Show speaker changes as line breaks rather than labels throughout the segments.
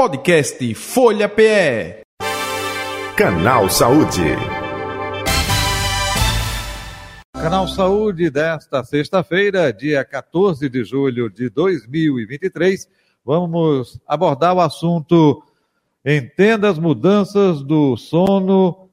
Podcast Folha PE.
Canal Saúde.
Canal Saúde desta sexta-feira, dia 14 de julho de 2023, vamos abordar o assunto Entenda as mudanças do sono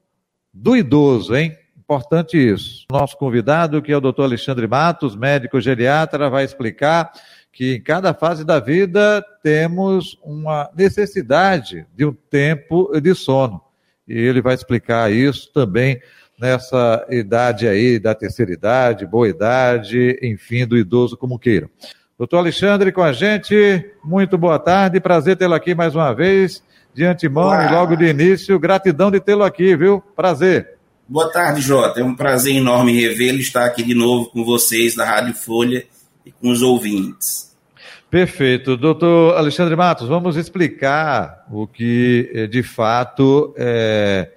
do idoso, hein? Importante isso. Nosso convidado, que é o doutor Alexandre Matos, médico geriatra, vai explicar que em cada fase da vida temos uma necessidade de um tempo de sono. E ele vai explicar isso também nessa idade aí, da terceira idade, boa idade, enfim, do idoso como queiram. Doutor Alexandre com a gente, muito boa tarde, prazer tê-lo aqui mais uma vez, de antemão e logo de início, gratidão de tê-lo aqui, viu? Prazer.
Boa tarde, Jota, é um prazer enorme revê-lo, estar aqui de novo com vocês da Rádio Folha e com os ouvintes.
Perfeito. Doutor Alexandre Matos, vamos explicar o que eh, de fato é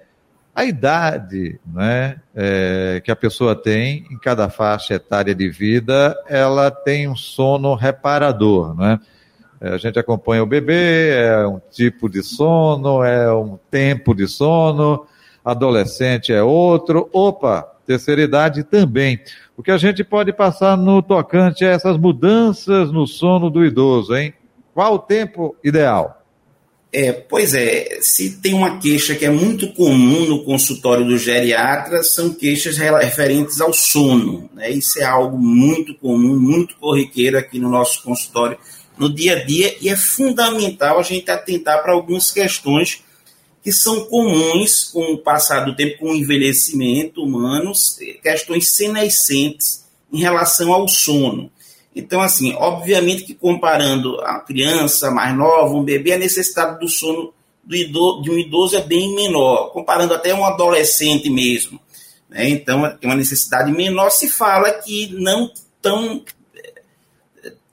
a idade né, é, que a pessoa tem em cada faixa etária de vida, ela tem um sono reparador. Né? A gente acompanha o bebê, é um tipo de sono, é um tempo de sono, adolescente é outro. Opa, terceira idade também. O que a gente pode passar no tocante a essas mudanças no sono do idoso, hein? Qual o tempo ideal?
É, pois é, se tem uma queixa que é muito comum no consultório do geriatra, são queixas referentes ao sono. Né? Isso é algo muito comum, muito corriqueiro aqui no nosso consultório no dia a dia, e é fundamental a gente atentar para algumas questões que são comuns com o passar do tempo, com o envelhecimento humano, questões senescentes em relação ao sono. Então, assim, obviamente que comparando a criança mais nova, um bebê, a necessidade do sono do idoso, de um idoso é bem menor, comparando até um adolescente mesmo. Né? Então, tem uma necessidade menor. Se fala que não tão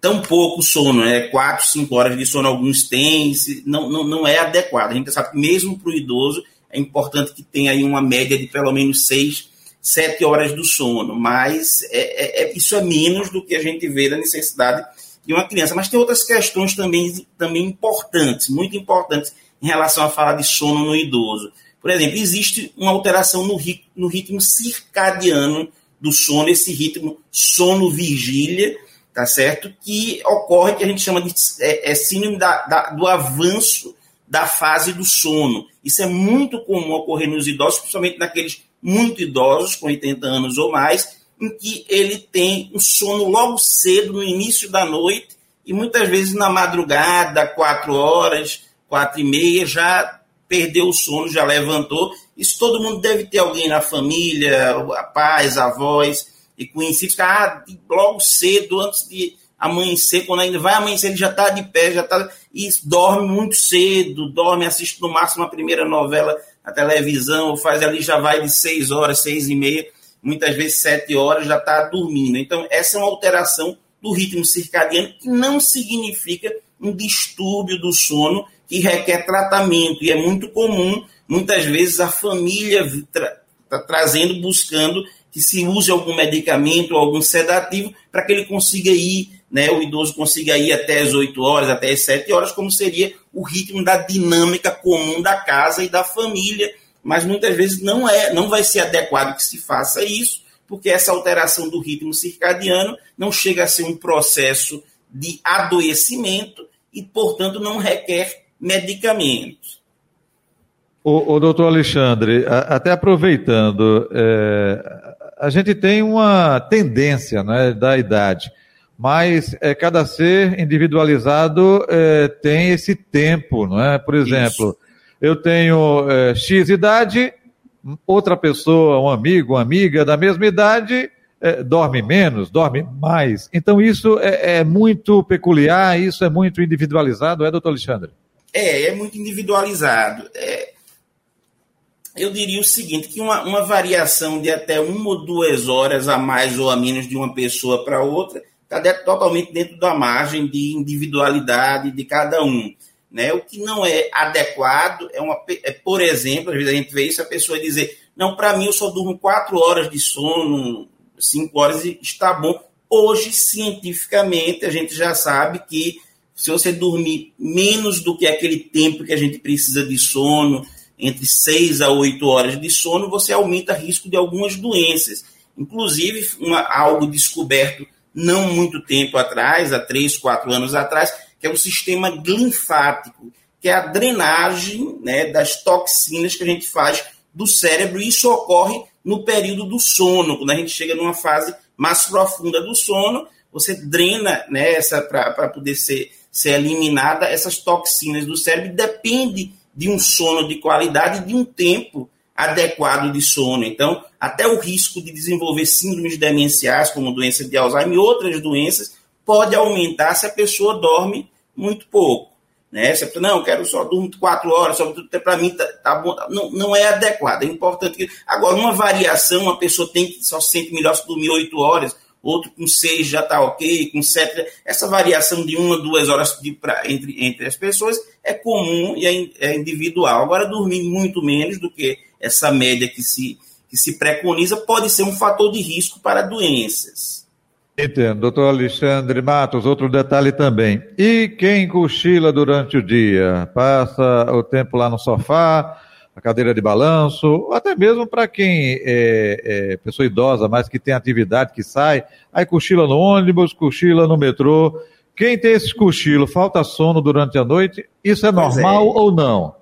tão pouco sono, né? Quatro, cinco horas de sono alguns têm, não, não, não é adequado. A gente sabe que mesmo para o idoso é importante que tenha aí uma média de pelo menos seis, sete horas do sono, mas é, é, é, isso é menos do que a gente vê da necessidade de uma criança. Mas tem outras questões também, também importantes, muito importantes em relação à fala de sono no idoso. Por exemplo, existe uma alteração no, no ritmo circadiano do sono, esse ritmo sono-vigília, tá certo? Que ocorre, que a gente chama de é, é síndrome da, da, do avanço da fase do sono. Isso é muito comum ocorrer nos idosos, principalmente naqueles muito idosos, com 80 anos ou mais, em que ele tem um sono logo cedo, no início da noite, e muitas vezes na madrugada, quatro horas, quatro e meia, já perdeu o sono, já levantou. Isso todo mundo deve ter alguém na família, pais, avós, e conhecidos que ah, logo cedo, antes de amanhecer, quando ainda vai amanhecer, ele já está de pé, já está. E dorme muito cedo, dorme, assiste no máximo a primeira novela na televisão, faz ali, já vai de seis horas, seis e meia, muitas vezes sete horas, já está dormindo. Então, essa é uma alteração do ritmo circadiano que não significa um distúrbio do sono que requer tratamento. E é muito comum, muitas vezes, a família tra tá trazendo, buscando que se use algum medicamento ou algum sedativo para que ele consiga ir, né, o idoso consiga ir até as 8 horas, até as 7 horas, como seria o ritmo da dinâmica comum da casa e da família, mas muitas vezes não é, não vai ser adequado que se faça isso, porque essa alteração do ritmo circadiano não chega a ser um processo de adoecimento e, portanto, não requer medicamentos.
O, o doutor Alexandre, a, até aproveitando, é, a gente tem uma tendência né, da idade, mas é, cada ser individualizado é, tem esse tempo, não é? Por exemplo, Isso. eu tenho é, X idade, outra pessoa, um amigo, uma amiga da mesma idade, é, dorme menos, dorme mais. Então isso é, é, muito peculiar, isso é muito individualizado, é, doutor Alexandre?
É, é muito individualizado. É, eu diria o seguinte, que uma, uma variação de até uma ou duas horas a mais ou a menos de uma pessoa para outra está totalmente dentro da margem de individualidade de cada um. Né? O que não é adequado é, uma, é, por exemplo, às vezes a gente vê isso, a pessoa dizer, não, para mim eu só durmo quatro horas de sono, cinco horas e está bom. Hoje, cientificamente, a gente já sabe que se você dormir menos do que aquele tempo que a gente precisa de sono, entre 6 a 8 horas de sono, você aumenta risco de algumas doenças. Inclusive, uma, algo descoberto não muito tempo atrás, há 3, 4 anos atrás, que é o sistema linfático, que é a drenagem né, das toxinas que a gente faz do cérebro. E isso ocorre no período do sono, quando a gente chega numa fase mais profunda do sono, você drena né, para poder ser, ser eliminada essas toxinas do cérebro. Depende de um sono de qualidade e de um tempo adequado de sono. Então, até o risco de desenvolver síndromes demenciais, como doença de Alzheimer e outras doenças, pode aumentar se a pessoa dorme muito pouco. Né? Se a não, quero só dormir quatro horas, só para mim tá, tá, bom. Não, não é adequado. É importante que. Agora, uma variação, uma pessoa tem que só se sente melhor se dormir oito horas, outro com seis já está ok, com sete. Essa variação de uma, duas horas de, pra, entre, entre as pessoas é comum e é, é individual. Agora, dormir muito menos do que essa média que se, que se preconiza pode ser um fator de risco para doenças.
Entendo. Doutor Alexandre Matos, outro detalhe também. E quem cochila durante o dia? Passa o tempo lá no sofá, a cadeira de balanço, ou até mesmo para quem é, é, pessoa idosa, mas que tem atividade, que sai, aí cochila no ônibus, cochila no metrô. Quem tem esse cochilo, falta sono durante a noite, isso é pois normal é. ou não?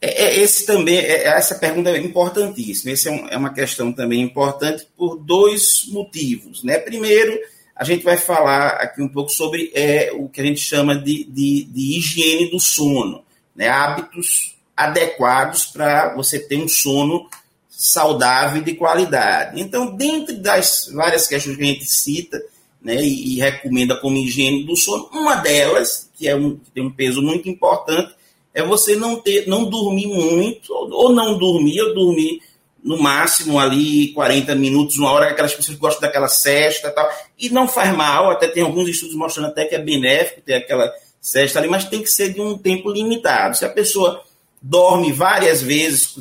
É, é, esse também, é, essa pergunta é importantíssima. Essa é, um, é, uma questão também importante por dois motivos. Né? Primeiro, a gente vai falar aqui um pouco sobre é, o que a gente chama de, de, de higiene do sono, né? hábitos adequados para você ter um sono saudável e de qualidade. Então, dentre das várias questões que a gente cita né, e, e recomenda como higiene do sono, uma delas, que, é um, que tem um peso muito importante, é você não ter, não dormir muito, ou não dormir, ou dormir no máximo ali 40 minutos, uma hora, aquelas pessoas que gostam daquela cesta e tal, e não faz mal, até tem alguns estudos mostrando até que é benéfico ter aquela cesta ali, mas tem que ser de um tempo limitado. Se a pessoa dorme várias vezes,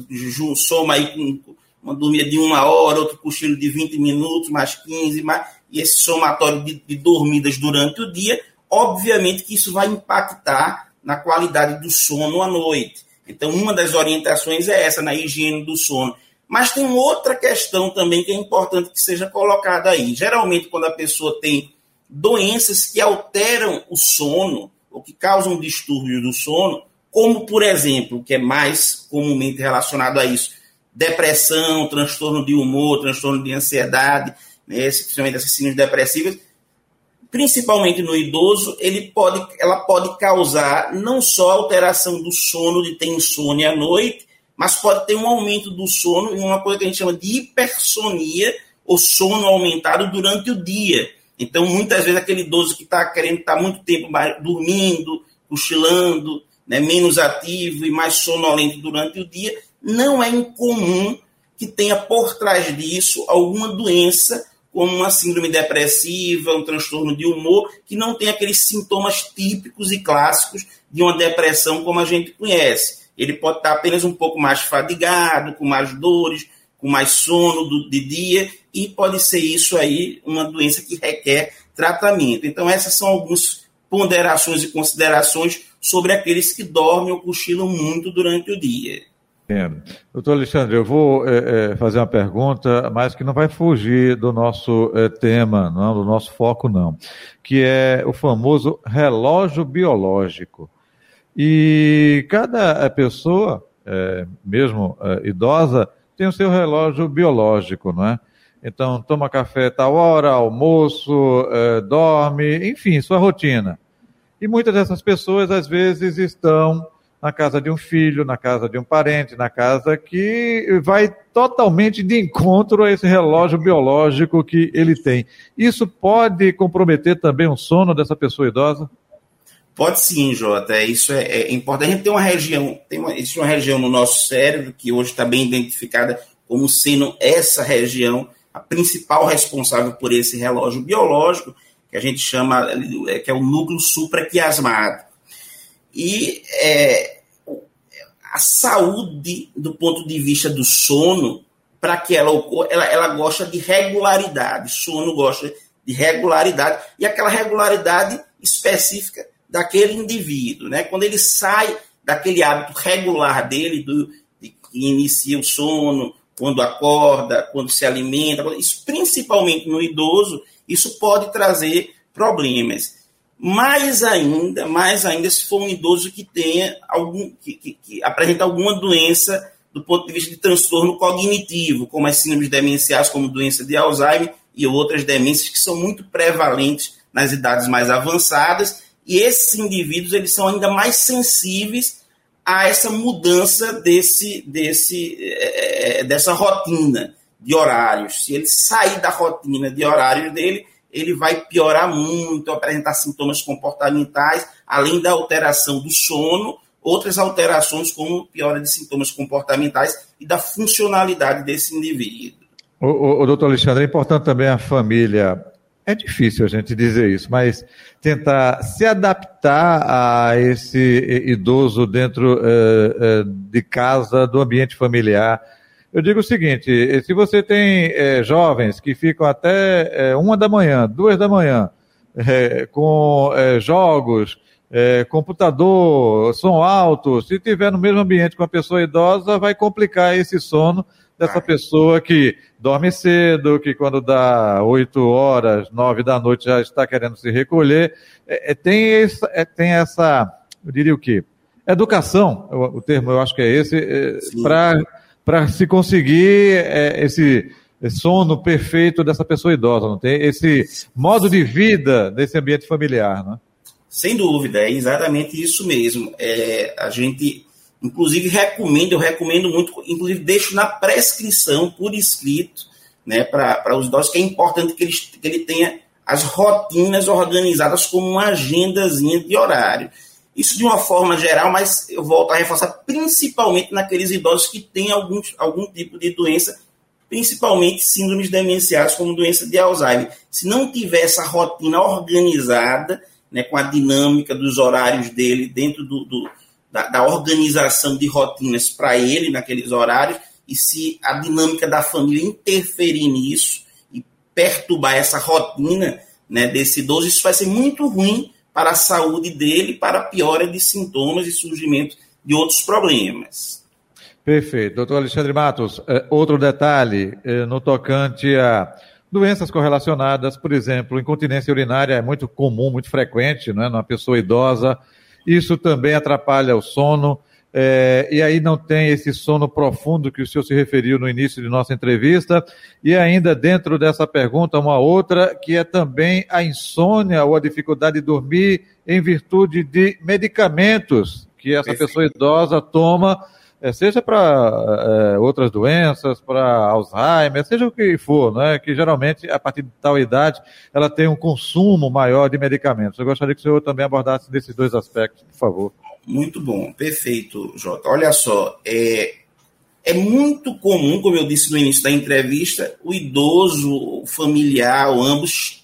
soma aí com uma dormida de uma hora, outro cochilo de 20 minutos, mais 15, mais, e esse somatório de, de dormidas durante o dia, obviamente que isso vai impactar na qualidade do sono à noite. Então, uma das orientações é essa, na higiene do sono. Mas tem outra questão também que é importante que seja colocada aí. Geralmente, quando a pessoa tem doenças que alteram o sono, ou que causam distúrbios do sono, como, por exemplo, que é mais comumente relacionado a isso, depressão, transtorno de humor, transtorno de ansiedade, né, principalmente essas síndromes depressivas, principalmente no idoso, ele pode, ela pode causar não só alteração do sono, de ter insônia à noite, mas pode ter um aumento do sono e uma coisa que a gente chama de hipersonia, ou sono aumentado durante o dia. Então, muitas vezes, aquele idoso que está querendo estar tá muito tempo dormindo, cochilando, né, menos ativo e mais sonolento durante o dia, não é incomum que tenha por trás disso alguma doença como uma síndrome depressiva, um transtorno de humor, que não tem aqueles sintomas típicos e clássicos de uma depressão como a gente conhece. Ele pode estar apenas um pouco mais fadigado, com mais dores, com mais sono do, de dia, e pode ser isso aí uma doença que requer tratamento. Então, essas são algumas ponderações e considerações sobre aqueles que dormem ou cochilam muito durante o dia.
É. Doutor Alexandre, eu vou é, é, fazer uma pergunta, mas que não vai fugir do nosso é, tema, não, do nosso foco, não, que é o famoso relógio biológico. E cada é, pessoa, é, mesmo idosa, tem o seu relógio biológico, não é? Então, toma café tal hora, almoço, dorme, enfim, sua rotina. E muitas dessas pessoas, às vezes, estão na casa de um filho, na casa de um parente, na casa que vai totalmente de encontro a esse relógio biológico que ele tem. Isso pode comprometer também o sono dessa pessoa idosa?
Pode sim, Jota. Isso é, é importante. A gente tem uma região, tem uma, existe uma região no nosso cérebro que hoje está bem identificada como sendo essa região a principal responsável por esse relógio biológico, que a gente chama, que é o núcleo supraquiasmado. E é, a saúde, do ponto de vista do sono, para que ela ocorra, ela, ela gosta de regularidade. Sono gosta de regularidade. E aquela regularidade específica daquele indivíduo, né? Quando ele sai daquele hábito regular dele, do, de, que inicia o sono, quando acorda, quando se alimenta, isso principalmente no idoso, isso pode trazer problemas. Mais ainda, mais ainda se for um idoso que tenha algum, que, que, que apresenta alguma doença do ponto de vista de transtorno cognitivo, como as síndromes demenciais, como doença de Alzheimer e outras demências que são muito prevalentes nas idades mais avançadas, e esses indivíduos eles são ainda mais sensíveis a essa mudança desse, desse, é, dessa rotina de horários. Se ele sair da rotina de horários dele, ele vai piorar muito, apresentar sintomas comportamentais, além da alteração do sono, outras alterações como piora de sintomas comportamentais e da funcionalidade desse indivíduo.
O, o, o doutor Alexandre, é importante também a família. É difícil a gente dizer isso, mas tentar se adaptar a esse idoso dentro eh, eh, de casa, do ambiente familiar. Eu digo o seguinte: se você tem eh, jovens que ficam até uma da manhã, duas da manhã, com jogos, é, computador, som alto, se tiver no mesmo ambiente com a pessoa idosa, vai complicar esse sono dessa pessoa que dorme cedo, que quando dá 8 horas, 9 da noite já está querendo se recolher. É, é, tem, essa, é, tem essa, eu diria o quê? Educação, o, o termo eu acho que é esse, é, para se conseguir é, esse sono perfeito dessa pessoa idosa, não tem? Esse modo de vida desse ambiente familiar, não é?
Sem dúvida, é exatamente isso mesmo. É, a gente, inclusive, recomenda, eu recomendo muito, inclusive deixo na prescrição por escrito, né, para os idosos, que é importante que, eles, que ele tenha as rotinas organizadas como uma agendazinha de horário. Isso de uma forma geral, mas eu volto a reforçar, principalmente naqueles idosos que têm algum, algum tipo de doença, principalmente síndromes demenciais, como doença de Alzheimer. Se não tiver essa rotina organizada, né, com a dinâmica dos horários dele dentro do, do da, da, organização de rotinas para ele naqueles horários, e se a dinâmica da família interferir nisso e perturbar essa rotina né, desse idoso, isso vai ser muito ruim para a saúde dele, para a piora de sintomas e surgimento de outros problemas.
Perfeito. Doutor Alexandre Matos, é, outro detalhe é, no tocante a Doenças correlacionadas, por exemplo, incontinência urinária é muito comum, muito frequente, né, numa pessoa idosa. Isso também atrapalha o sono. É, e aí não tem esse sono profundo que o senhor se referiu no início de nossa entrevista. E ainda dentro dessa pergunta, uma outra, que é também a insônia ou a dificuldade de dormir em virtude de medicamentos que essa pessoa idosa toma é, seja para é, outras doenças, para Alzheimer, seja o que for, né, que geralmente, a partir de tal idade, ela tem um consumo maior de medicamentos. Eu gostaria que o senhor também abordasse desses dois aspectos, por favor.
Muito bom, perfeito, Jota. Olha só, é, é muito comum, como eu disse no início da entrevista, o idoso, o familiar, ambos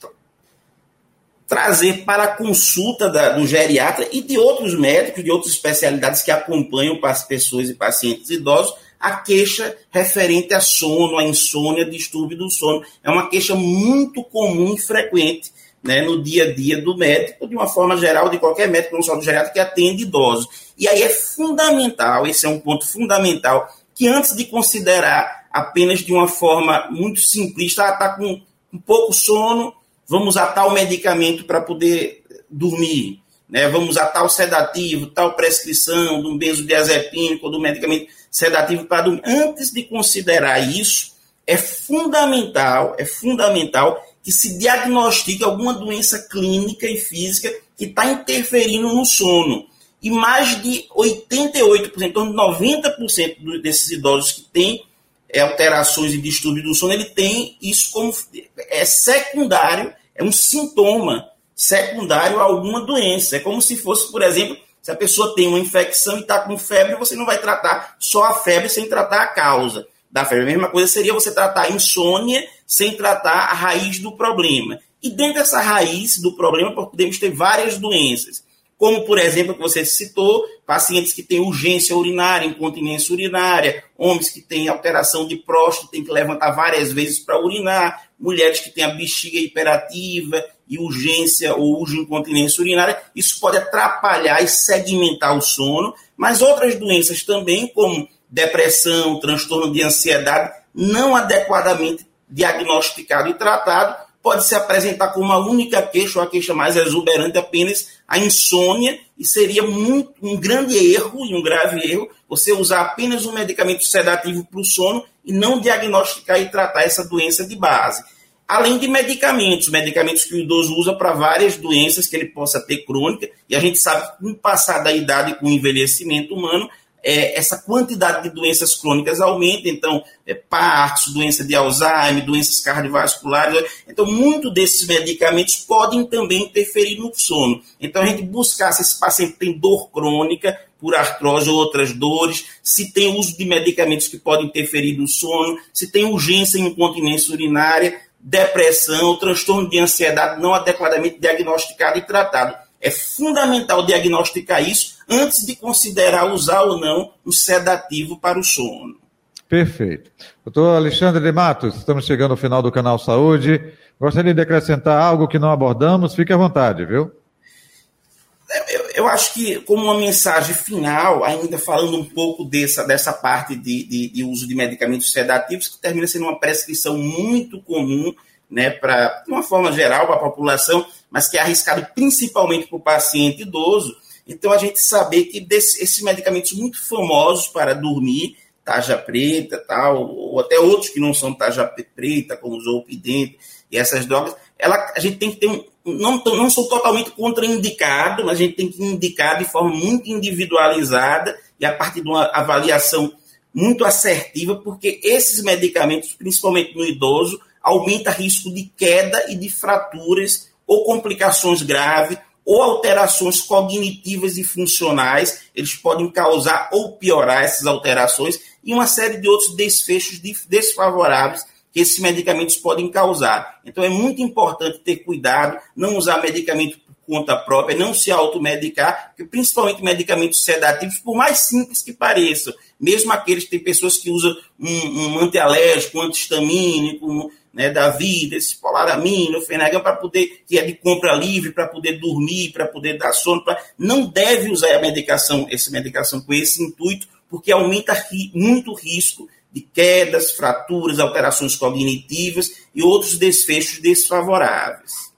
trazer para a consulta da, do geriatra e de outros médicos, de outras especialidades que acompanham para as pessoas e pacientes idosos, a queixa referente a sono, a insônia, distúrbio do sono. É uma queixa muito comum e frequente né, no dia a dia do médico, de uma forma geral, de qualquer médico, não só do geriatra, que atende idosos. E aí é fundamental, esse é um ponto fundamental, que antes de considerar apenas de uma forma muito simplista, ah, está com um pouco sono, vamos usar tal medicamento para poder dormir, né? vamos usar tal sedativo, tal prescrição um benzodiazepínico do medicamento sedativo para dormir. Antes de considerar isso, é fundamental, é fundamental que se diagnostique alguma doença clínica e física que está interferindo no sono. E mais de 88%, em torno de 90% desses idosos que têm é, alterações e distúrbios do sono, ele tem isso como é secundário, é um sintoma secundário a alguma doença. É como se fosse, por exemplo, se a pessoa tem uma infecção e está com febre, você não vai tratar só a febre sem tratar a causa da febre. A mesma coisa seria você tratar a insônia sem tratar a raiz do problema. E dentro dessa raiz do problema, podemos ter várias doenças como, por exemplo, que você citou, pacientes que têm urgência urinária, incontinência urinária, homens que têm alteração de próstata, têm que levantar várias vezes para urinar, mulheres que têm a bexiga hiperativa e urgência ou urge incontinência urinária, isso pode atrapalhar e segmentar o sono, mas outras doenças também, como depressão, transtorno de ansiedade, não adequadamente diagnosticado e tratado, pode se apresentar como uma única queixa, ou a queixa mais exuberante, apenas a insônia, e seria muito, um grande erro e um grave erro você usar apenas um medicamento sedativo para o sono e não diagnosticar e tratar essa doença de base. Além de medicamentos, medicamentos que o idoso usa para várias doenças que ele possa ter crônica, e a gente sabe que com o passar da idade com o envelhecimento humano, é, essa quantidade de doenças crônicas aumenta, então, é, Parkinson, doença de Alzheimer, doenças cardiovasculares. Então, muito desses medicamentos podem também interferir no sono. Então, a gente buscar se esse paciente tem dor crônica, por artrose ou outras dores, se tem uso de medicamentos que podem interferir no sono, se tem urgência em incontinência urinária, depressão, transtorno de ansiedade não adequadamente diagnosticado e tratado. É fundamental diagnosticar isso antes de considerar usar ou não um sedativo para o sono.
Perfeito. Doutor Alexandre de Matos, estamos chegando ao final do canal Saúde. Gostaria de acrescentar algo que não abordamos? Fique à vontade, viu?
Eu, eu acho que, como uma mensagem final, ainda falando um pouco dessa, dessa parte de, de, de uso de medicamentos sedativos, que termina sendo uma prescrição muito comum, né, pra, de uma forma geral, para a população, mas que é arriscado principalmente para o paciente idoso. Então, a gente saber que desse, esses medicamentos muito famosos para dormir, taja preta, tal, ou até outros que não são taja preta, como zolpidem e essas drogas, ela, a gente tem que ter um, não, não são totalmente contraindicados, mas a gente tem que indicar de forma muito individualizada e a partir de uma avaliação muito assertiva, porque esses medicamentos, principalmente no idoso, aumenta risco de queda e de fraturas ou complicações graves ou alterações cognitivas e funcionais, eles podem causar ou piorar essas alterações e uma série de outros desfechos desfavoráveis que esses medicamentos podem causar. Então é muito importante ter cuidado, não usar medicamento por conta própria, não se automedicar, principalmente medicamentos sedativos, por mais simples que pareçam, mesmo aqueles que tem pessoas que usam um, um antialérgico, um antihistamínico, né, da vida, esse polaramina, o fenagan, para poder, que é de compra livre, para poder dormir, para poder dar sono, pra, não deve usar a medicação, essa medicação com esse intuito, porque aumenta ri, muito o risco de quedas, fraturas, alterações cognitivas e outros desfechos desfavoráveis.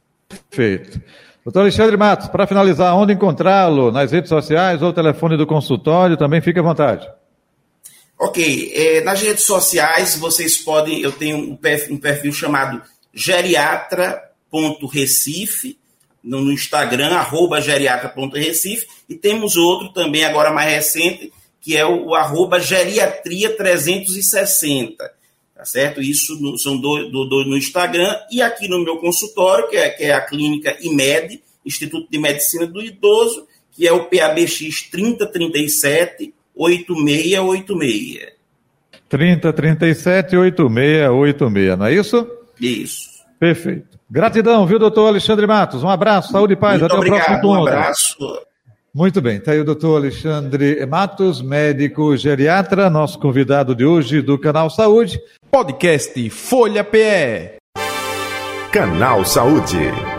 Perfeito. Doutor Alexandre Matos, para finalizar, onde encontrá-lo? Nas redes sociais ou telefone do consultório? Também fique à vontade.
Ok, é, nas redes sociais vocês podem, eu tenho um perfil, um perfil chamado geriatra.recife, no, no Instagram, arroba geriatra.recife, e temos outro também, agora mais recente, que é o, o arroba geriatria 360. Tá certo? Isso no, são dois do, do, no Instagram e aqui no meu consultório, que é, que é a clínica IMED, Instituto de Medicina do Idoso, que é o PABX 3037 8686.
3037 8686, não é isso?
Isso.
Perfeito. Gratidão, viu, doutor Alexandre Matos? Um abraço, saúde e paz.
Muito
Até
obrigado,
o próximo
Um
ponto.
abraço.
Muito bem, está aí o doutor Alexandre Matos, médico geriatra, nosso convidado de hoje do Canal Saúde.
Podcast Folha PE.
Canal Saúde.